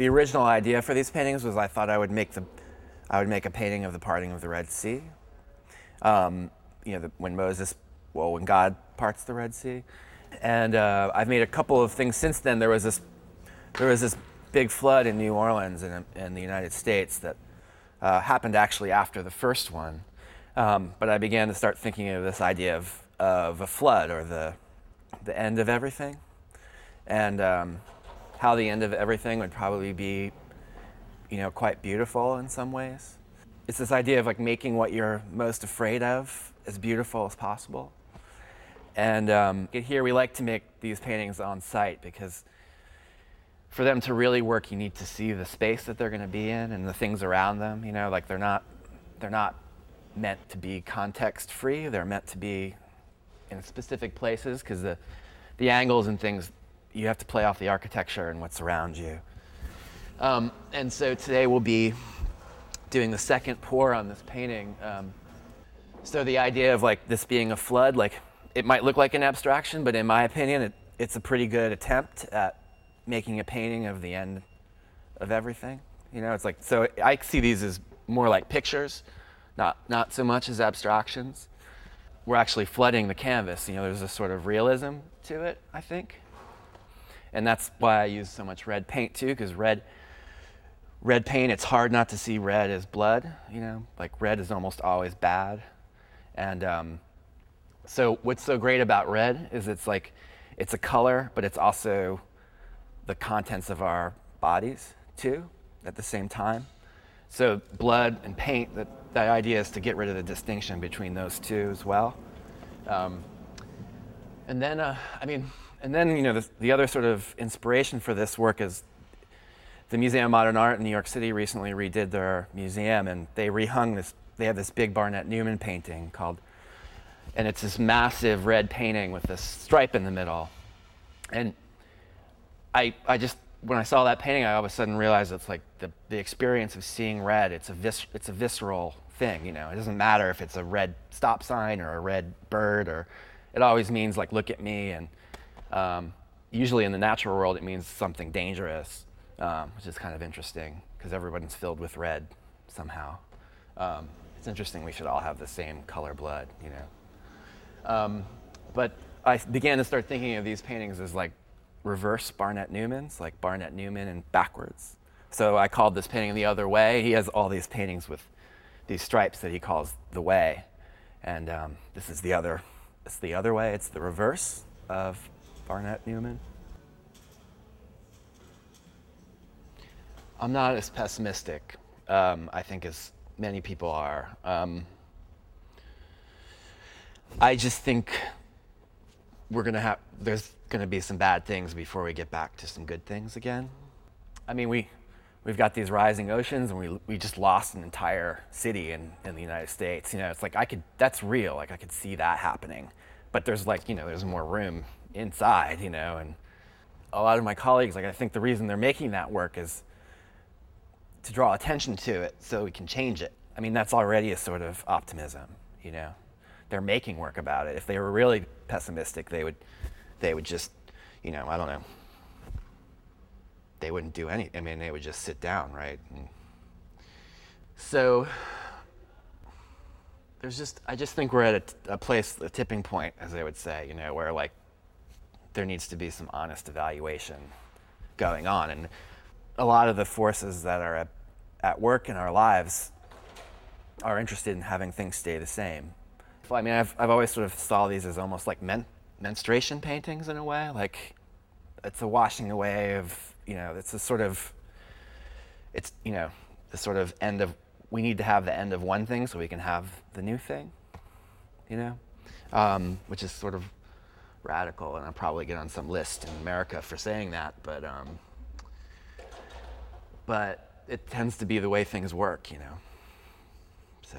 the original idea for these paintings was I thought I would make the, I would make a painting of the parting of the Red Sea. Um, you know, the, when Moses, well, when God parts the Red Sea, and uh, I've made a couple of things since then. There was this, there was this big flood in New Orleans in, in the United States that uh, happened actually after the first one. Um, but I began to start thinking of this idea of, of a flood or the, the end of everything. And um, how the end of everything would probably be, you know, quite beautiful in some ways. It's this idea of like making what you're most afraid of as beautiful as possible. And um, here we like to make these paintings on site because for them to really work, you need to see the space that they're going to be in and the things around them. You know, like they're not they're not meant to be context free. They're meant to be in specific places because the the angles and things you have to play off the architecture and what's around you. Um, and so today we'll be doing the second pour on this painting. Um, so the idea of like this being a flood, like it might look like an abstraction, but in my opinion, it, it's a pretty good attempt at making a painting of the end of everything. You know, it's like so I see these as more like pictures, not not so much as abstractions. We're actually flooding the canvas. You know, there's a sort of realism to it, I think. And that's why I use so much red paint too, because red red paint, it's hard not to see red as blood, you know, like red is almost always bad. And um, so what's so great about red is it's like it's a color, but it's also the contents of our bodies too at the same time. So blood and paint, the, the idea is to get rid of the distinction between those two as well. Um, and then, uh, I mean, and then you know the, the other sort of inspiration for this work is the Museum of Modern Art in New York City recently redid their museum, and they rehung this. They have this big Barnett Newman painting called, and it's this massive red painting with this stripe in the middle, and I, I just when I saw that painting, I all of a sudden realized it's like the, the experience of seeing red. It's a vis, it's a visceral thing. You know, it doesn't matter if it's a red stop sign or a red bird, or it always means like look at me. And um, usually in the natural world, it means something dangerous, um, which is kind of interesting because everyone's filled with red somehow. Um, it's interesting. We should all have the same color blood, you know. Um, but I began to start thinking of these paintings as like reverse Barnett Newmans, like Barnett Newman and backwards. So I called this painting the other way. He has all these paintings with these stripes that he calls the way, and um, this is the other. It's the other way. It's the reverse of Barnett Newman. I'm not as pessimistic, um, I think, as many people are. Um, I just think we're gonna have there's going to be some bad things before we get back to some good things again. I mean, we, we've got these rising oceans and we, we just lost an entire city in, in the United States. You know, it's like I could, that's real. Like I could see that happening. But there's like, you know, there's more room inside, you know, and a lot of my colleagues, like I think the reason they're making that work is to draw attention to it so we can change it. I mean, that's already a sort of optimism, you know. They're making work about it. If they were really pessimistic, they would they would just, you know, I don't know. They wouldn't do any. I mean, they would just sit down, right? And so there's just, I just think we're at a, a place, a tipping point, as they would say, you know, where like there needs to be some honest evaluation going on, and a lot of the forces that are at, at work in our lives are interested in having things stay the same. Well, I mean, I've, I've always sort of saw these as almost like men, menstruation paintings in a way. Like it's a washing away of, you know, it's a sort of, it's, you know, the sort of end of, we need to have the end of one thing so we can have the new thing, you know, um, which is sort of radical. And I'll probably get on some list in America for saying that, but, um, but it tends to be the way things work, you know. So.